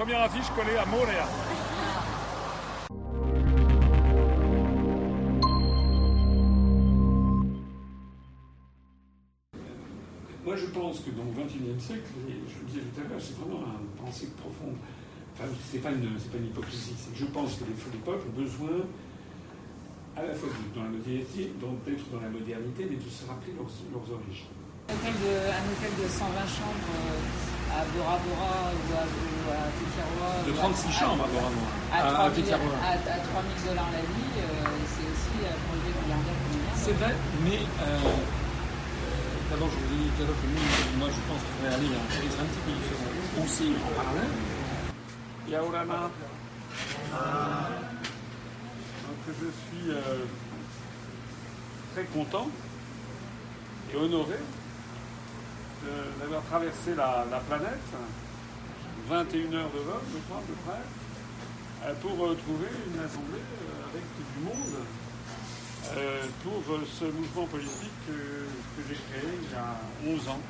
Première affiche collée à Montréal. Moi, je pense que dans le XXIe siècle, et je le disais tout à l'heure, c'est vraiment un pensée profonde. Enfin, c'est pas une, c'est pas une hypocrisie. C'est que je pense que les, les peuples ont besoin, à la fois dans la modernité, donc d'être dans la modernité, mais de se rappeler leurs, leurs origines. Un hôtel, de, un hôtel de 120 chambres euh, à Bora Bora ou à, ou à Tetiaroa. De ou à- 36 à- chambres à Bora-Bora. À, À- à 3000 Tetiaroa. à, à 3000 dollars la nuit, euh, c'est aussi pour le milliardaire combien C'est vrai, mais euh, euh, d'abord, je vous ai dit tout à l'heure que nous, moi, je pense qu'il faudrait aller à un tourisme un petit peu différent aussi en parallèle. Yaorana. Donc, je suis euh, très content et honoré d'avoir traversé la, la planète, 21 heures de vol, je crois, à peu près, euh, pour euh, trouver une assemblée euh, avec du monde euh, pour euh, ce mouvement politique que j'ai créé il y a 11 ans.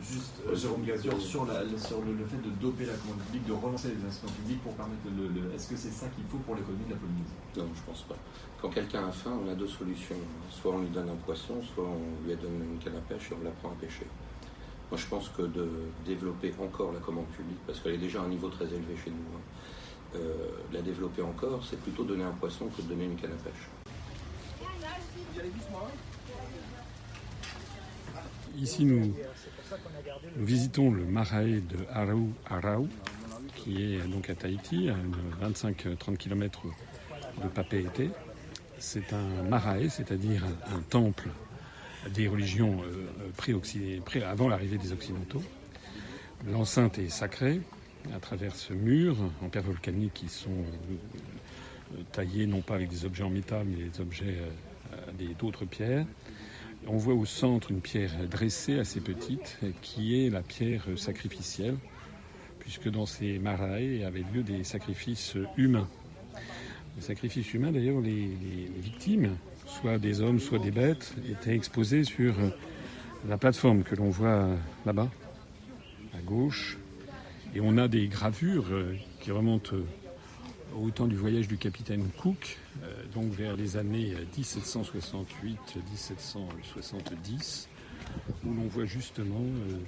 Juste, euh, Jérôme Gazur, sur, la, sur le, le fait de doper la commande publique, de relancer les investissements publics pour permettre le. le- Est-ce que c'est ça qu'il faut pour l'économie de la Polynésie? Non, je pense pas. Quand quelqu'un a faim, on a deux solutions. Soit on lui donne un poisson, soit on lui donne une canne à pêche et on l'apprend à pêcher. Moi, je pense que de développer encore la commande publique, parce qu'elle est déjà à un niveau très élevé chez nous, hein, euh, la développer encore, c'est plutôt donner un poisson que de donner une canne à pêche. Ici, nous, visitons le marae de Arau Arau, qui est donc à Tahiti, à une 25-30 km de Papeete. C'est un marae, c'est-à-dire un temple des religions euh, pré-occident- pré- avant l'arrivée des Occidentaux. L'enceinte est sacrée à travers ce mur en pierre volcanique qui sont euh, taillés non pas avec des objets en métal, mais des objets euh, d'autres pierres. On voit au centre une pierre dressée assez petite qui est la pierre sacrificielle, puisque dans ces marae avaient lieu des sacrifices humains. Les sacrifices humains, d'ailleurs, les, victimes, soit des hommes, soit des bêtes, étaient exposées sur la plateforme que l'on voit là-bas, à gauche. Et on a des gravures euh, qui remontent euh, au temps du voyage du capitaine Cook, euh, donc vers les années 1768-1770, où l'on voit justement euh,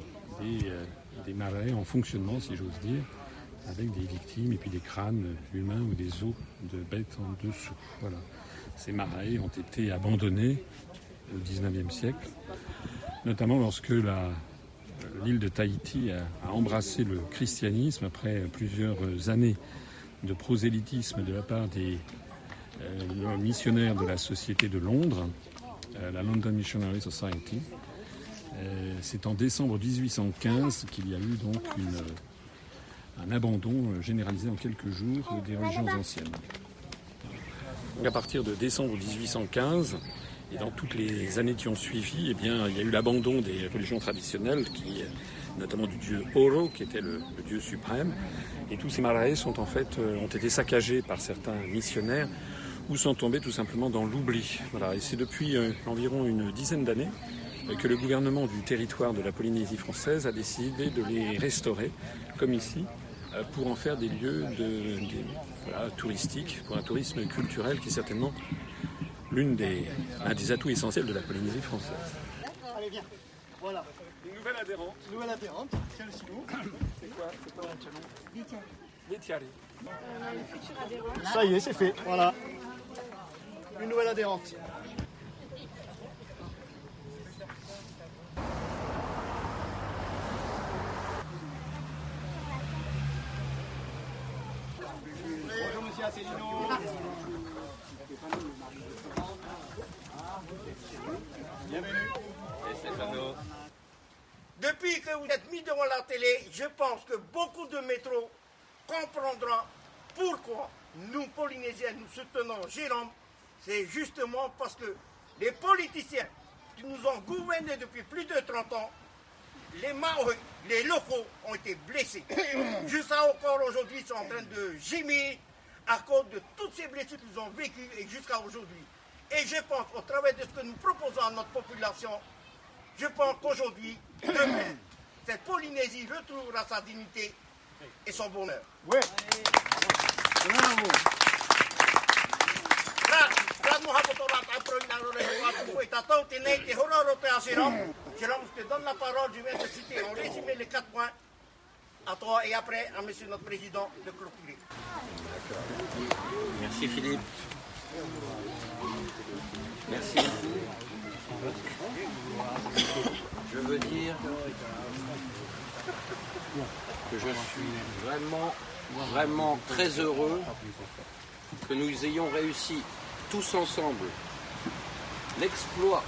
des, euh, des marais en fonctionnement, si j'ose dire, avec des victimes et puis des crânes humains ou des os de bêtes en dessous. Voilà. Ces marais ont été abandonnés au XIXe siècle, notamment lorsque la, l'île de Tahiti a, embrassé le christianisme après plusieurs années de prosélytisme de la part des euh, missionnaires de la Société de Londres, euh, la London Missionary Society. Euh, C'est en décembre 1815 qu'il y a eu donc une, un abandon euh, généralisé en quelques jours des religions anciennes. Donc à partir de décembre 1815 et dans toutes les années qui ont suivi, eh bien, il y a eu l'abandon des religions traditionnelles, qui, notamment du dieu Oro, qui était le, dieu suprême. Et tous ces maraes sont en fait, euh, ont été saccagés par certains missionnaires ou sont tombés tout simplement dans l'oubli. Voilà. Et c'est depuis euh, environ une dizaine d'années euh, que le gouvernement du territoire de la Polynésie française a décidé de les restaurer, comme ici, euh, pour en faire des lieux de, des- voilà, touristiques, pour un tourisme culturel qui est certainement l'une des, un des atouts essentiels de la Polynésie française. Allez, viens. Voilà. Une nouvelle adhérente, Nouvelle adhérente. Celle-ci. c'est quoi, c'est quoi Vétiari. Ça y est, c'est fait. Voilà. Une nouvelle adhérente. Depuis que vous êtes mis devant la télé, je pense que beaucoup de métros comprendront pourquoi nous, Polynésiens, nous soutenons Jérôme. C'est justement parce que les politiciens qui nous ont gouvernés depuis plus de 30 ans, les Maoris, les locaux ont été blessés. Jusqu'à encore aujourd'hui, ils sont en train de gémir à cause de toutes ces blessures qu'ils ont vécues et jusqu'à aujourd'hui. Et je pense, au travers de ce que nous proposons à notre population, je pense qu'aujourd'hui, demain, cette Polynésie retrouvera sa dignité et son bonheur. Oui. Je te donne la parole, je viens de citer en résumé les quatre points à toi et après à monsieur notre président de clôturer. Merci Philippe. Merci. Je veux dire que je suis vraiment, vraiment très heureux que nous ayons réussi tous ensemble l'exploit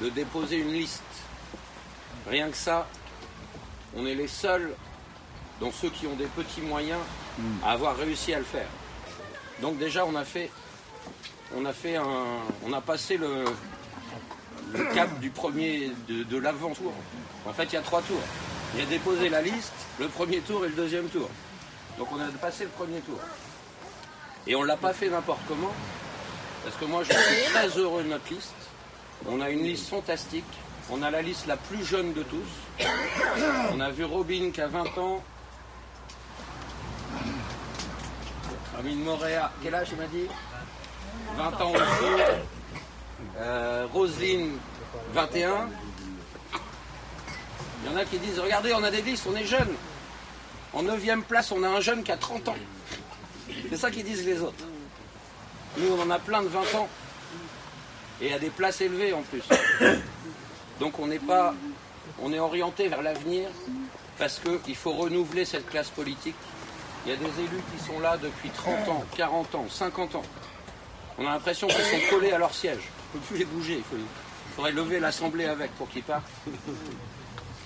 de déposer une liste. Rien que ça, on est les seuls, dont ceux qui ont des petits moyens, à avoir réussi à le faire. Donc déjà, on a fait, on a fait un, on a passé le, le cap du premier, de, de l'avant-tour. En fait, il y a trois tours. Il y a déposé la liste, le premier tour et le deuxième tour. Donc on a passé le premier tour. Et on ne l'a pas fait n'importe comment, parce que moi je suis très heureux de notre liste. On a une liste fantastique. On a la liste la plus jeune de tous. On a vu Robin qui a 20 ans. Robin Moréa, quel âge il m'a dit? 20 ans aussi. Euh, Roselyne, 21. Il y en a qui disent, regardez, on a des listes, on est jeunes. En 9 place, on a un jeune qui a 30 ans. C'est ça qu'ils disent les autres. Nous, on en a plein de 20 ans. Et à des places élevées en plus. Donc on n'est pas. On est orienté vers l'avenir parce qu'il faut renouveler cette classe politique. Il y a des élus qui sont là depuis 30 ans, 40 ans, 50 ans. On a l'impression qu'ils sont collés à leur siège. On ne peut plus les bouger. Il, faudrait lever l'Assemblée avec pour qu'ils partent.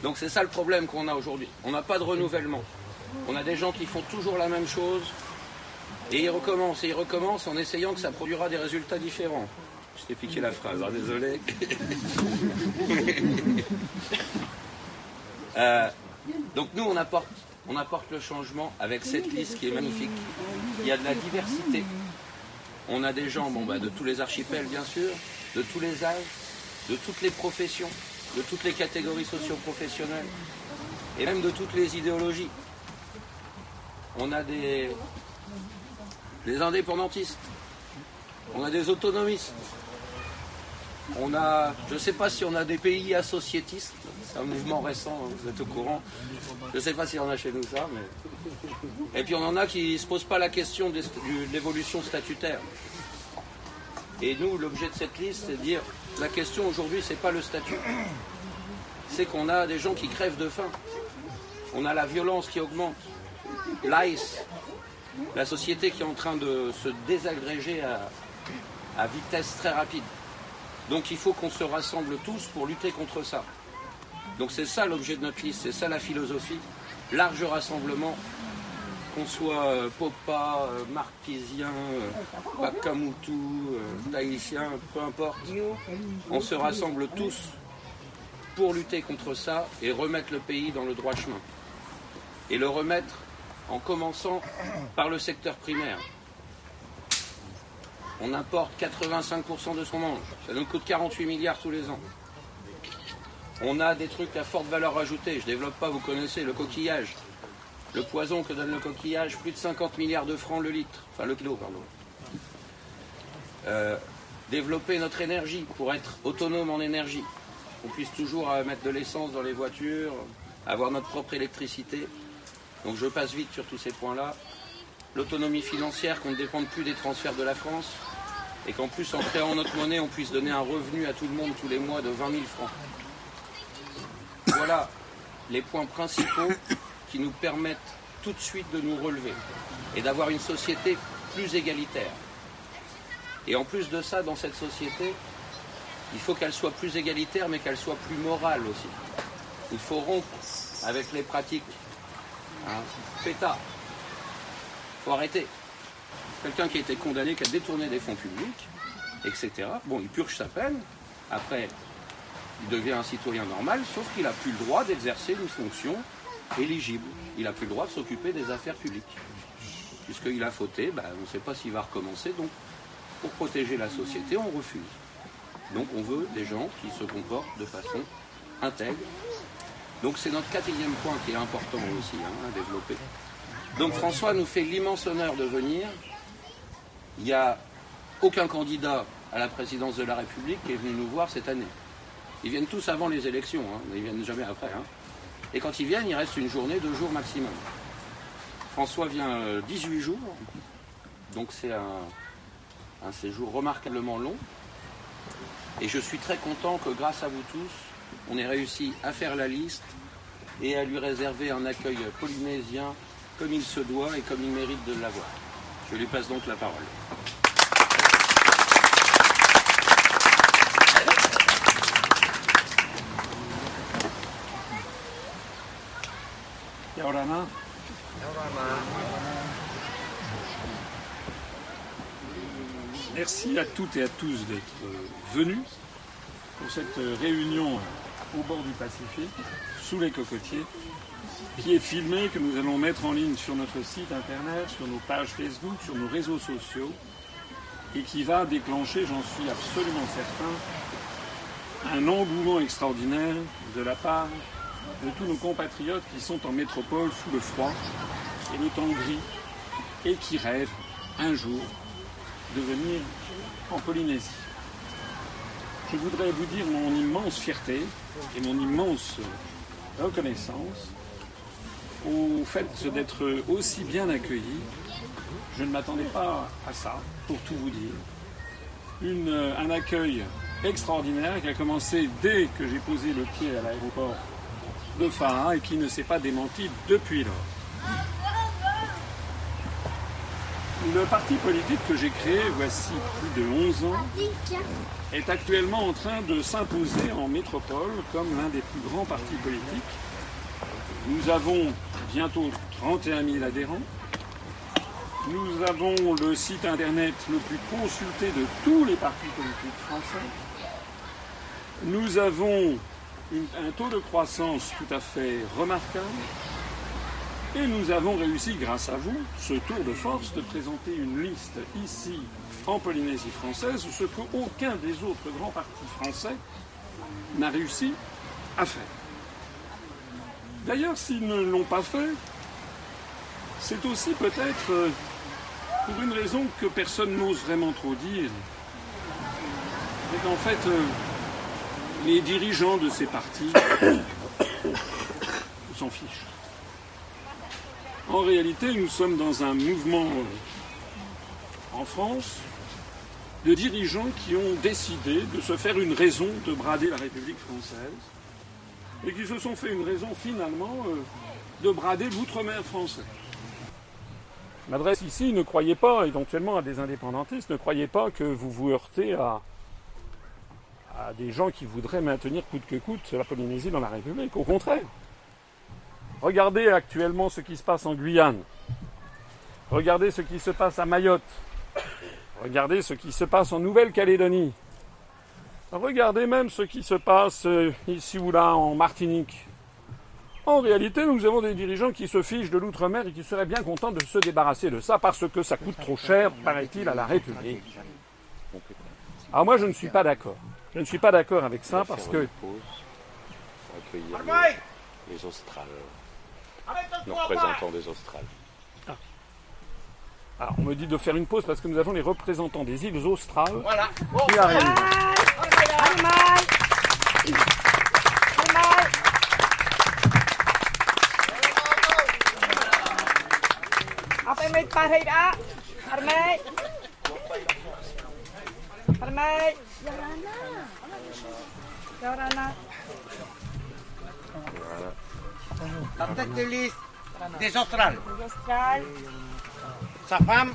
Donc c'est ça le problème qu'on a aujourd'hui. On n'a pas de renouvellement. On a des gens qui font toujours la même chose et ils recommencent et ils recommencent en essayant que ça produira des résultats différents. Je t'ai piqué la phrase, hein, désolé. Euh, donc nous on apporte, on apporte le changement avec cette liste qui est magnifique. Il y a de la diversité. On a des gens bon, bah, de tous les archipels bien sûr, de tous les âges, de toutes les professions, de toutes les catégories socio-professionnelles et même de toutes les idéologies. On a des, des indépendantistes, on a des autonomistes, on a, je ne sais pas si on a des pays associatistes, c'est un mouvement récent, hein, vous êtes au courant. Je ne sais pas s'il y en a chez nous ça, mais. Et puis on en a qui ne se posent pas la question de l'évolution statutaire. Et nous, l'objet de cette liste, c'est de dire la question aujourd'hui, c'est pas le statut. C'est qu'on a des gens qui crèvent de faim. On a la violence qui augmente. L'ICE, la société qui est en train de se désagréger à, à vitesse très rapide. Donc il faut qu'on se rassemble tous pour lutter contre ça. Donc c'est ça l'objet de notre liste, c'est ça la philosophie. Large rassemblement, qu'on soit euh, Popa, euh, Marquisien, euh, Bakamutu, euh, Tahitien, peu importe. On se rassemble tous pour lutter contre ça et remettre le pays dans le droit chemin. Et le remettre en commençant par le secteur primaire. On importe 85% de ce qu'on mange. Ça nous coûte 48 milliards tous les ans. On a des trucs à forte valeur ajoutée. Je développe pas, vous connaissez le coquillage. Le poison que donne le coquillage, plus de 50 milliards de francs le litre. Enfin, le kilo, pardon. Euh, développer notre énergie pour être autonome en énergie. On puisse toujours euh, mettre de l'essence dans les voitures, avoir notre propre électricité. Donc je passe vite sur tous ces points-là. L'autonomie financière, qu'on ne dépende plus des transferts de la France. Et qu'en plus, en créant notre monnaie, on puisse donner un revenu à tout le monde tous les mois de 20 000 francs. Voilà les points principaux qui nous permettent tout de suite de nous relever et d'avoir une société plus égalitaire. Et en plus de ça, dans cette société, il faut qu'elle soit plus égalitaire, mais qu'elle soit plus morale aussi. Il faut rompre avec les pratiques. Hein, pétard. Il faut arrêter. Quelqu'un qui a été condamné, qui a détourné des fonds publics, etc. Bon, il purge sa peine. Après, il devient un citoyen normal, sauf qu'il n'a plus le droit d'exercer une fonction éligible. Il n'a plus le droit de s'occuper des affaires publiques. Puisqu'il a fauté, ben, on ne sait pas s'il va recommencer. Donc, pour protéger la société, on refuse. Donc, on veut des gens qui se comportent de façon intègre Donc c'est notre quatrième point qui est important aussi hein, à développer. Donc François nous fait l'immense honneur de venir. Il n'y a aucun candidat à la présidence de la République qui est venu nous voir cette année. Ils viennent tous avant les élections, hein, ils viennent jamais après. hein. Et quand ils viennent, il reste une journée, deux jours maximum. François vient euh, 18 jours, donc c'est un séjour remarquablement long. Et je suis très content que grâce à vous tous, on ait réussi à faire la liste et à lui réserver un accueil polynésien comme il se doit et comme il mérite de l'avoir. Je lui passe donc la parole. Merci à toutes et à tous d'être venus pour cette réunion au bord du Pacifique, sous les cocotiers, qui est filmée, que nous allons mettre en ligne sur notre site internet, sur nos pages Facebook, sur nos réseaux sociaux, et qui va déclencher, j'en suis absolument certain, un engouement extraordinaire de la part de tous nos compatriotes qui sont en métropole sous le froid et le temps gris et qui rêvent un jour de venir en Polynésie. Je voudrais vous dire mon immense fierté et mon immense reconnaissance au fait d'être aussi bien accueilli. Je ne m'attendais pas à ça, pour tout vous dire. Un accueil extraordinaire qui a commencé dès que j'ai posé le pied à l'aéroport de Faha et qui ne s'est pas démenti depuis lors. Le parti politique que j'ai créé voici plus de 11 ans est actuellement en train de s'imposer en métropole comme l'un des plus grands partis politiques. Nous avons bientôt 31 000 adhérents. Nous avons le site internet le plus consulté de tous les partis politiques français. Nous avons un taux de croissance tout à fait remarquable. Et nous avons réussi, grâce à vous, ce tour de force, de présenter une liste ici, en Polynésie française, ce qu'aucun des autres grands partis français n'a réussi à faire. D'ailleurs, s'ils ne l'ont pas fait, c'est aussi peut-être euh, pour une raison que personne n'ose vraiment trop dire. C'est qu'en fait, euh, les dirigeants de ces partis s'en fichent. En réalité, nous sommes dans un mouvement euh, en France de dirigeants qui ont décidé de se faire une raison de brader la République française et qui se sont fait une raison finalement euh, de brader l'outre-mer français. M'adresse ici, ne croyez pas, éventuellement à des indépendantistes, ne croyez pas que vous vous heurtez à, à des gens qui voudraient maintenir coûte que coûte la Polynésie dans la République. Au contraire. Regardez actuellement ce qui se passe en Guyane. Regardez ce qui se passe à Mayotte. Regardez ce qui se passe en Nouvelle-Calédonie. Regardez même ce qui se passe euh, ici ou là en Martinique. En réalité, nous avons des dirigeants qui se fichent de l'outre-mer et qui seraient bien contents de se débarrasser de ça parce que ça coûte trop cher, paraît-il, à la République. Alors moi, je ne suis pas d'accord. Je ne suis pas d'accord avec ça parce que accueillir Armaï les, les Australes, nos représentants des Australes. Alors, on me dit de faire une pause parce que nous avons les représentants des îles australes. Voilà. qui arrivent? La tête de liste des Australes. Austral. Sa femme.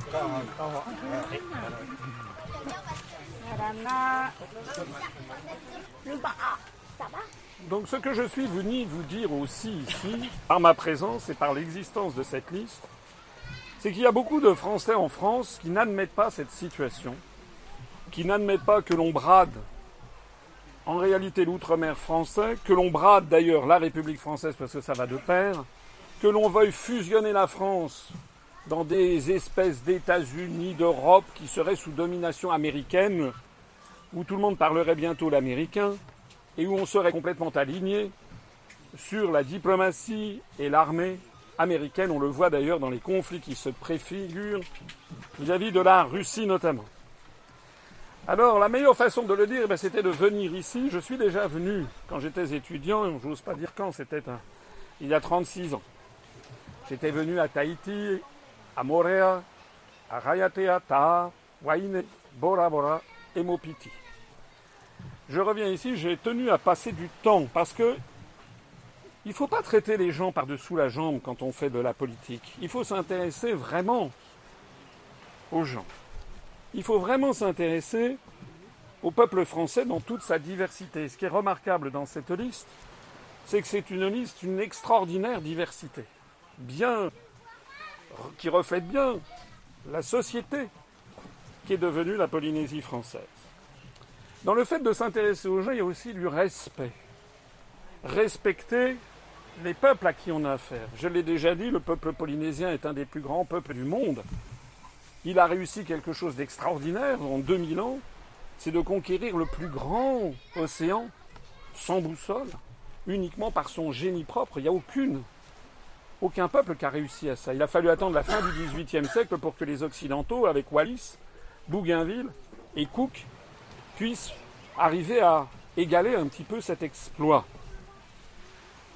Donc ce que je suis venu vous dire aussi ici, par ma présence et par l'existence de cette liste, c'est qu'il y a beaucoup de Français en France qui n'admettent pas cette situation, qui n'admettent pas que l'on brade en réalité l'outre-mer français, que l'on brade d'ailleurs la République française parce que ça va de pair, que l'on veuille fusionner la France dans des espèces d'États-Unis, d'Europe qui seraient sous domination américaine, où tout le monde parlerait bientôt l'américain, et où on serait complètement aligné sur la diplomatie et l'armée américaine. On le voit d'ailleurs dans les conflits qui se préfigurent vis-à-vis de la Russie notamment. Alors la meilleure façon de le dire, eh ben, c'était de venir ici. Je suis déjà venu quand j'étais étudiant, je n'ose pas dire quand, c'était il y a 36 ans. J'étais venu à Tahiti, à Morea, à Rayatea, Taha, Waine, Bora Bora et Mopiti. Je reviens ici, j'ai tenu à passer du temps parce que il ne faut pas traiter les gens par-dessous la jambe quand on fait de la politique. Il faut s'intéresser vraiment aux gens. Il faut vraiment s'intéresser au peuple français dans toute sa diversité. Ce qui est remarquable dans cette liste, c'est que c'est une liste d'une extraordinaire diversité, bien, qui reflète bien la société qui est devenue la Polynésie française. Dans le fait de s'intéresser aux gens, il y a aussi du respect. Respecter les peuples à qui on a affaire. Je l'ai déjà dit, le peuple polynésien est un des plus grands peuples du monde. Il a réussi quelque chose d'extraordinaire en 2000 ans, c'est de conquérir le plus grand océan sans boussole, uniquement par son génie propre. Il n'y a aucune, aucun peuple qui a réussi à ça. Il a fallu attendre la fin du XVIIIe siècle pour que les Occidentaux, avec Wallis, Bougainville et Cook, puissent arriver à égaler un petit peu cet exploit.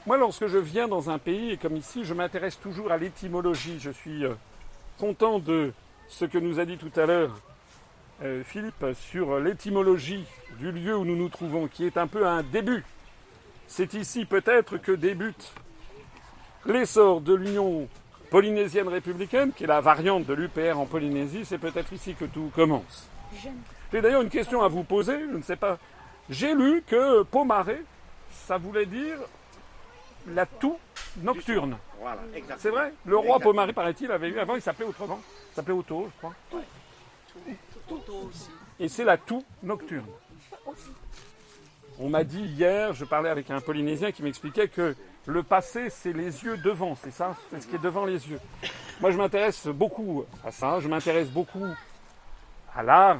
Moi, lorsque je viens dans un pays, comme ici, je m'intéresse toujours à l'étymologie. Je suis euh, content de ce que nous a dit tout à l'heure euh, Philippe sur l'étymologie du lieu où nous nous trouvons, qui est un peu un début. C'est ici peut-être que débute l'essor de l'Union polynésienne républicaine, qui est la variante de l'UPR en Polynésie. C'est peut-être ici que tout commence. J'ai d'ailleurs une question à vous poser, je ne sais pas. J'ai lu que Pomaré, ça voulait dire la toux nocturne. Voilà. C'est vrai? Le roi Pomaré, paraît-il, avait eu avant, il s'appelait autrement. Il s'appelait Otto, je crois. Et c'est la toux nocturne. On m'a dit hier, je parlais avec un Polynésien qui m'expliquait que le passé, c'est les yeux devant, c'est ça? C'est ce qui est devant les yeux. Moi, je m'intéresse beaucoup à ça, je m'intéresse beaucoup à l'art,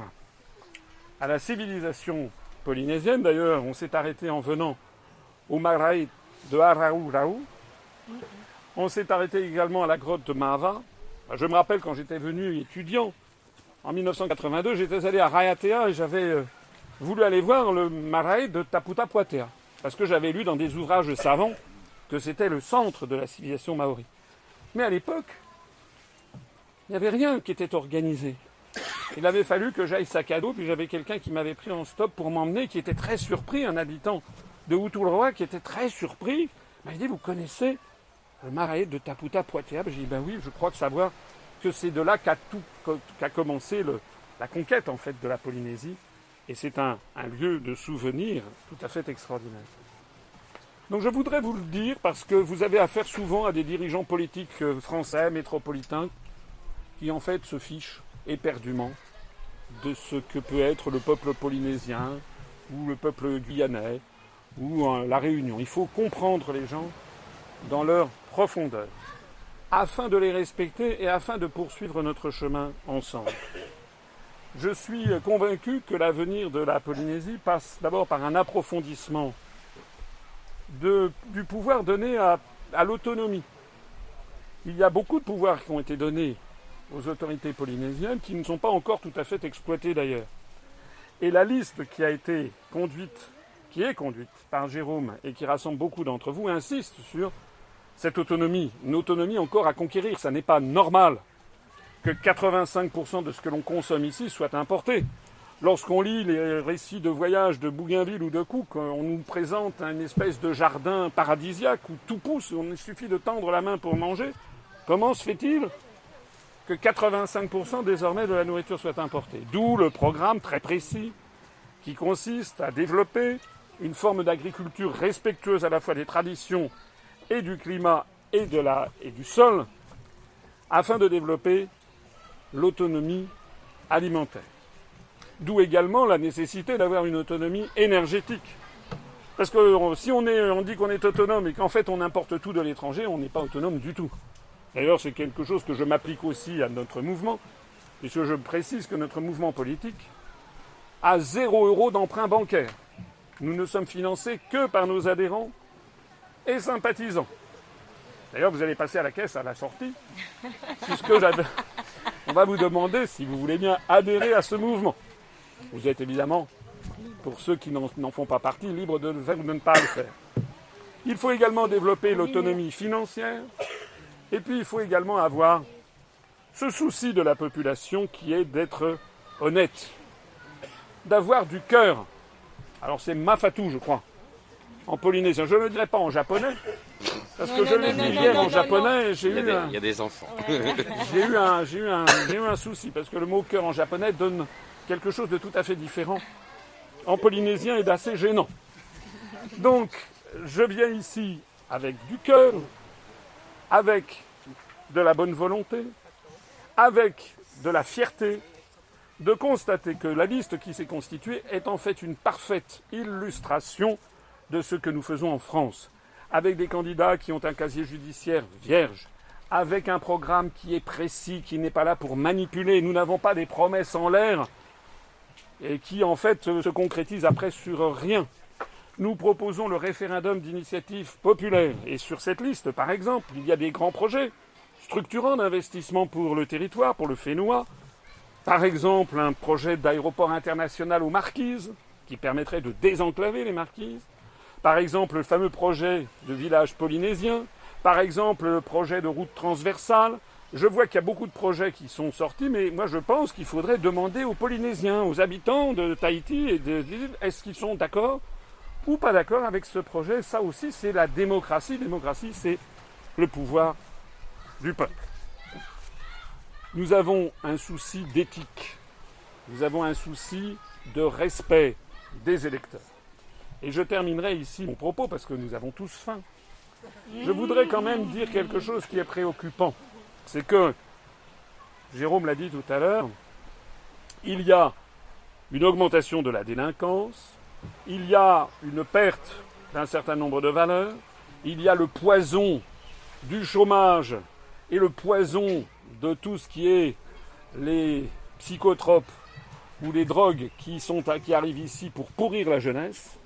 à la civilisation polynésienne. D'ailleurs, on s'est arrêté en venant au Marae de Araurau. On s'est arrêté également à la grotte de Mahava. Je me rappelle quand j'étais venu étudiant, en 1982, j'étais allé à Rayatea et j'avais euh, voulu aller voir le Marae de Taputa Poitea. Parce que j'avais lu dans des ouvrages savants que c'était le centre de la civilisation maori. Mais à l'époque, il n'y avait rien qui était organisé. Il avait fallu que j'aille sac à dos, puis j'avais quelqu'un qui m'avait pris en stop pour m'emmener, qui était très surpris, un habitant de Outulroa, qui était très surpris. Il m'a dit, vous connaissez le Marae de Taputa Poitea J'ai dit, ben oui, je crois que savoir que c'est de là qu'a commencé la conquête en fait de la Polynésie. Et c'est un, un lieu de souvenir tout à fait extraordinaire. Donc je voudrais vous le dire parce que vous avez affaire souvent à des dirigeants politiques euh, français, métropolitains, qui en fait se fichent éperdument de ce que peut être le peuple polynésien ou le peuple guyanais ou euh, la Réunion. Il faut comprendre les gens dans leur profondeur afin de les respecter et afin de poursuivre notre chemin ensemble. Je suis convaincu que l'avenir de la Polynésie passe d'abord par un approfondissement du pouvoir donné à, à l'autonomie. Il y a beaucoup de pouvoirs qui ont été donnés aux autorités polynésiennes qui ne sont pas encore tout à fait exploités d'ailleurs. Et la liste qui a été conduite, qui est conduite par Jérôme et qui rassemble beaucoup d'entre vous, insiste sur cette autonomie, une autonomie encore à conquérir. Ça n'est pas normal que 85% de ce que l'on consomme ici soit importé. Lorsqu'on lit les récits de voyage de Bougainville ou de Cook, on nous présente une espèce de jardin paradisiaque où tout pousse, où il suffit de tendre la main pour manger. Comment se fait-il que 85% désormais de la nourriture soit importée? D'où le programme très précis qui consiste à développer une forme d'agriculture respectueuse à la fois des traditions et du climat et, de la, et du sol, afin de développer l'autonomie alimentaire. D'où également la nécessité d'avoir une autonomie énergétique. Parce que si on, on dit qu'on est autonome et qu'en fait on importe tout de l'étranger, on n'est pas autonome du tout. D'ailleurs, c'est quelque chose que je m'applique aussi à notre mouvement, puisque je précise que notre mouvement politique a zéro euro d'emprunt bancaire. Nous ne sommes financés que par nos adhérents et sympathisants. D'ailleurs, vous allez passer à la caisse à la sortie, puisque on va vous demander si vous voulez bien adhérer à ce mouvement. Vous êtes évidemment, pour ceux qui n'en font pas partie, libres de le faire ou de ne pas le faire. Il faut également développer l'autonomie financière, et puis il faut également avoir ce souci de la population qui est d'être honnête, d'avoir du cœur. Alors c'est mafatou, je crois, en polynésien. Je ne le dirai pas en japonais, parce que Non, je l'ai dit non, hier non, en non, japonais et j'ai Il y, a eu des, un... il y a des enfants. J'ai eu, un, j'ai, eu un, j'ai eu un souci parce que le mot cœur en japonais donne quelque chose de tout à fait différent en polynésien et d'assez gênant. Donc, je viens ici avec du cœur, avec de la bonne volonté, avec de la fierté, de constater que la liste qui s'est constituée est en fait une parfaite illustration de ce que nous faisons en France, avec des candidats qui ont un casier judiciaire vierge, avec un programme qui est précis, qui n'est pas là pour manipuler. Nous n'avons pas des promesses en l'air et qui en fait se concrétisent après sur rien. Nous proposons le référendum d'initiative populaire et sur cette liste, par exemple, il y a des grands projets structurants d'investissement pour le territoire, pour le Fénois. Par exemple, un projet d'aéroport international aux Marquises qui permettrait de désenclaver les Marquises. Par exemple, le fameux projet de village polynésien. Par exemple, le projet de route transversale. Je vois qu'il y a beaucoup de projets qui sont sortis, mais moi je pense qu'il faudrait demander aux Polynésiens, aux habitants de Tahiti, et de, est-ce qu'ils sont d'accord ou pas d'accord avec ce projet. Ça aussi, c'est la démocratie. Démocratie, c'est le pouvoir du peuple. Nous avons un souci d'éthique. Nous avons un souci de respect des électeurs. Et je terminerai ici mon propos parce que nous avons tous faim. Je voudrais quand même dire quelque chose qui est préoccupant. C'est que, Jérôme l'a dit tout à l'heure, il y a une augmentation de la délinquance, il y a une perte d'un certain nombre de valeurs, il y a le poison du chômage et le poison de tout ce qui est les psychotropes ou les drogues qui, arrivent ici pour pourrir la jeunesse.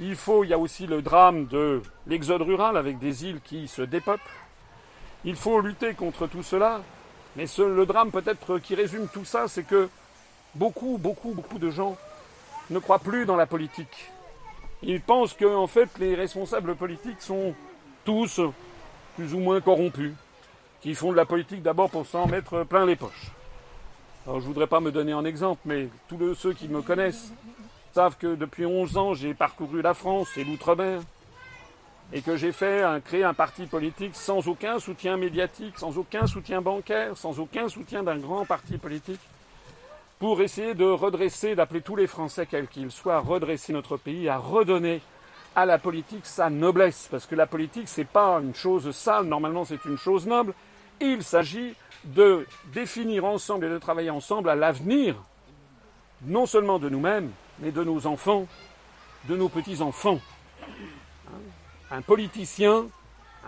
Il faut, il y a aussi le drame de l'exode rural avec des îles qui se dépeuplent. Il faut lutter contre tout cela. Mais le drame peut-être qui résume tout ça, c'est que beaucoup, beaucoup, beaucoup de gens ne croient plus dans la politique. Ils pensent que en fait les responsables politiques sont tous plus ou moins corrompus, qui font de la politique d'abord pour s'en mettre plein les poches. Alors je voudrais pas me donner un exemple, mais tous ceux qui me connaissent savent que depuis 11 ans j'ai parcouru la France et l'outre-mer et que j'ai fait un, créé un parti politique sans aucun soutien médiatique, sans aucun soutien bancaire, sans aucun soutien d'un grand parti politique, pour essayer de redresser, d'appeler tous les Français, quels qu'ils soient, à redresser notre pays, à redonner à la politique sa noblesse, parce que la politique c'est pas une chose sale, normalement c'est une chose noble. Il s'agit de définir ensemble et de travailler ensemble à l'avenir, non seulement de nous-mêmes, mais de nos enfants, de nos petits-enfants. Un politicien,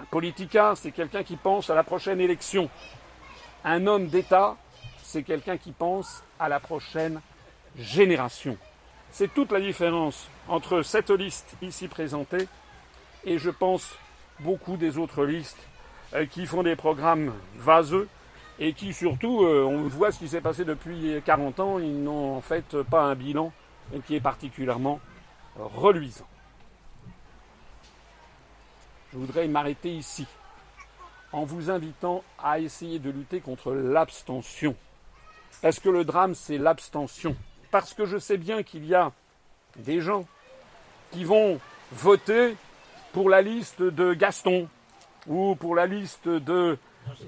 un politica, c'est quelqu'un qui pense à la prochaine élection. Un homme d'État, c'est quelqu'un qui pense à la prochaine génération. C'est toute la différence entre cette liste ici présentée et je pense beaucoup des autres listes euh, qui font des programmes vaseux et qui surtout, euh, on voit ce qui s'est passé depuis 40 ans, ils n'ont en fait pas un bilan et qui est particulièrement reluisant. Je voudrais m'arrêter ici en vous invitant à essayer de lutter contre l'abstention. Parce que le drame, c'est l'abstention? Parce que je sais bien qu'il y a des gens qui vont voter pour la liste de Gaston, ou pour la liste de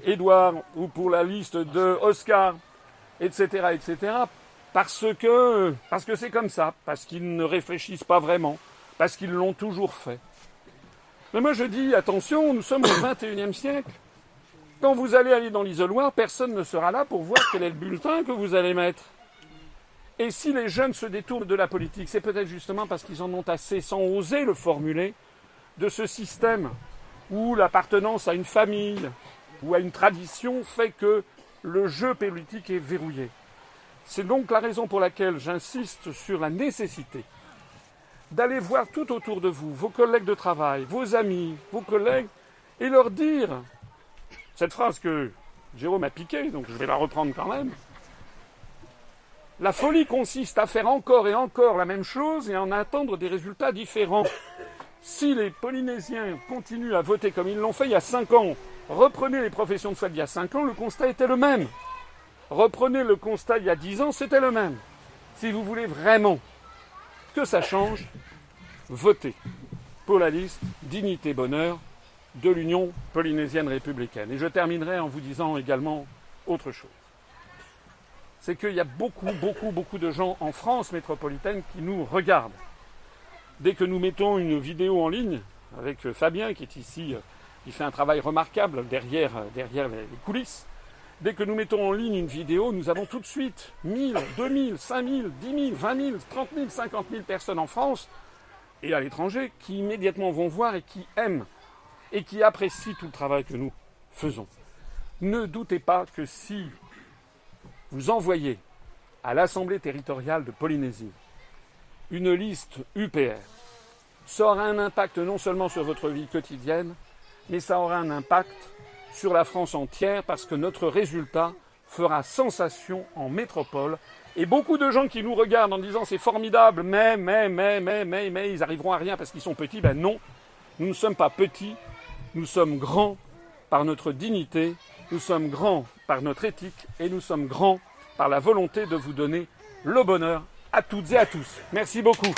Édouard, ou pour la liste de Oscar, etc., etc., parce que parce que c'est comme ça, parce qu'ils ne réfléchissent pas vraiment, parce qu'ils l'ont toujours fait. Mais moi je dis attention, nous sommes au XXIe siècle. Quand vous allez aller dans l'isoloir, personne ne sera là pour voir quel est le bulletin que vous allez mettre. Et si les jeunes se détournent de la politique, c'est peut-être justement parce qu'ils en ont assez, sans oser le formuler, de ce système où l'appartenance à une famille ou à une tradition fait que le jeu politique est verrouillé. C'est donc la raison pour laquelle j'insiste sur la nécessité d'aller voir tout autour de vous, vos collègues de travail, vos amis, vos collègues, et leur dire cette phrase que Jérôme a piquée, donc je vais la reprendre quand même. La folie consiste à faire encore et encore la même chose et à en attendre des résultats différents. Si les Polynésiens continuent à voter comme ils l'ont fait il y a cinq ans, reprenez les professions de foi d'il y a cinq ans, le constat était le même. Reprenez le constat il y a dix ans, c'était le même. Si vous voulez vraiment que ça change, votez pour la liste Dignité Bonheur de l'Union polynésienne républicaine. Et je terminerai en vous disant également autre chose. C'est qu'il y a beaucoup, beaucoup, beaucoup de gens en France métropolitaine qui nous regardent. Dès que nous mettons une vidéo en ligne, avec Fabien qui est ici, il fait un travail remarquable derrière, derrière les coulisses, Dès que nous mettons en ligne une vidéo, nous avons tout de suite 1000, 2000, 5000, 10 000, 20 000, 30 000, 50 000 personnes en France et à l'étranger qui immédiatement vont voir et qui aiment et qui apprécient tout le travail que nous faisons. Ne doutez pas que si vous envoyez à l'Assemblée territoriale de Polynésie une liste UPR, ça aura un impact non seulement sur votre vie quotidienne, mais ça aura un impact sur la France entière parce que notre résultat fera sensation en métropole. Et beaucoup de gens qui nous regardent en disant c'est formidable, mais, mais, mais, mais, mais, mais, ils arriveront à rien parce qu'ils sont petits. Ben non, nous ne sommes pas petits, nous sommes grands par notre dignité, nous sommes grands par notre éthique et nous sommes grands par la volonté de vous donner le bonheur à toutes et à tous. Merci beaucoup.